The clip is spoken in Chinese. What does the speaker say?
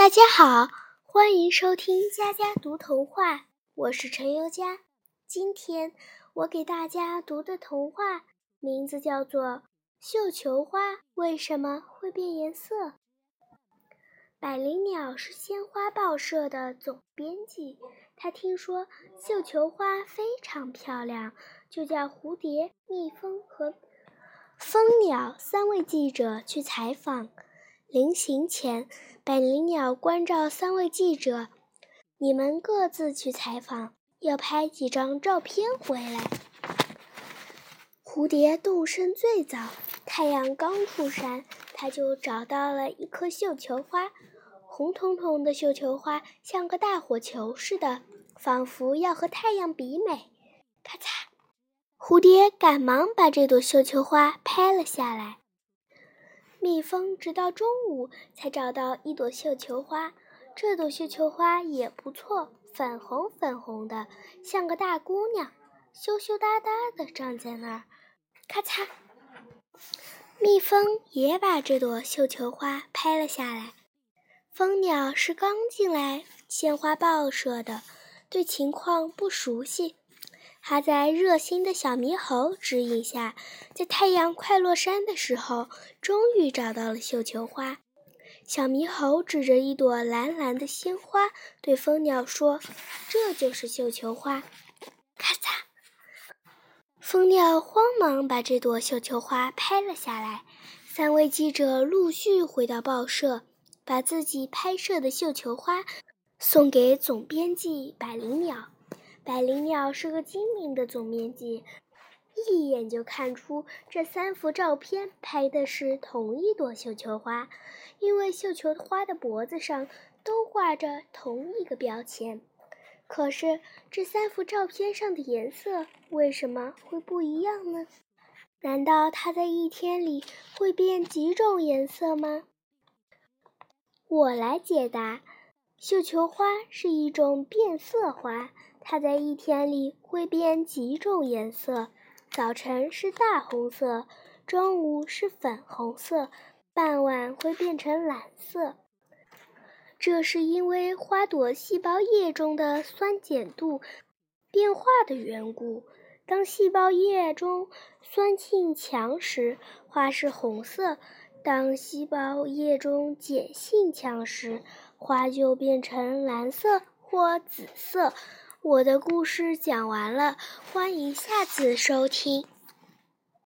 大家好，欢迎收听佳佳读童话，我是陈优佳。今天我给大家读的童话名字叫做《绣球花为什么会变颜色》。百灵鸟是鲜花报社的总编辑，他听说绣球花非常漂亮，就叫蝴蝶、蜜蜂和蜂鸟三位记者去采访。临行前，百灵鸟关照三位记者：“你们各自去采访，要拍几张照片回来。”蝴蝶动身最早，太阳刚出山，它就找到了一颗绣球花，红彤彤的绣球花像个大火球似的，仿佛要和太阳比美。咔嚓，蝴蝶赶忙把这朵绣球花拍了下来。蜜蜂直到中午才找到一朵绣球花，这朵绣球花也不错，粉红粉红的，像个大姑娘，羞羞答答的站在那儿。咔嚓，蜜蜂也把这朵绣球花拍了下来。蜂鸟是刚进来鲜花报社的，对情况不熟悉。他在热心的小猕猴指引下，在太阳快落山的时候，终于找到了绣球花。小猕猴指着一朵蓝蓝的鲜花，对蜂鸟说：“这就是绣球花。”咔嚓，蜂鸟慌忙把这朵绣球花拍了下来。三位记者陆续回到报社，把自己拍摄的绣球花送给总编辑百灵鸟。百灵鸟是个精明的总编辑，一眼就看出这三幅照片拍的是同一朵绣球花，因为绣球花的脖子上都挂着同一个标签。可是这三幅照片上的颜色为什么会不一样呢？难道它在一天里会变几种颜色吗？我来解答：绣球花是一种变色花。它在一天里会变几种颜色：早晨是大红色，中午是粉红色，傍晚会变成蓝色。这是因为花朵细胞液中的酸碱度变化的缘故。当细胞液中酸性强时，花是红色；当细胞液中碱性强时，花就变成蓝色或紫色。我的故事讲完了，欢迎下次收听。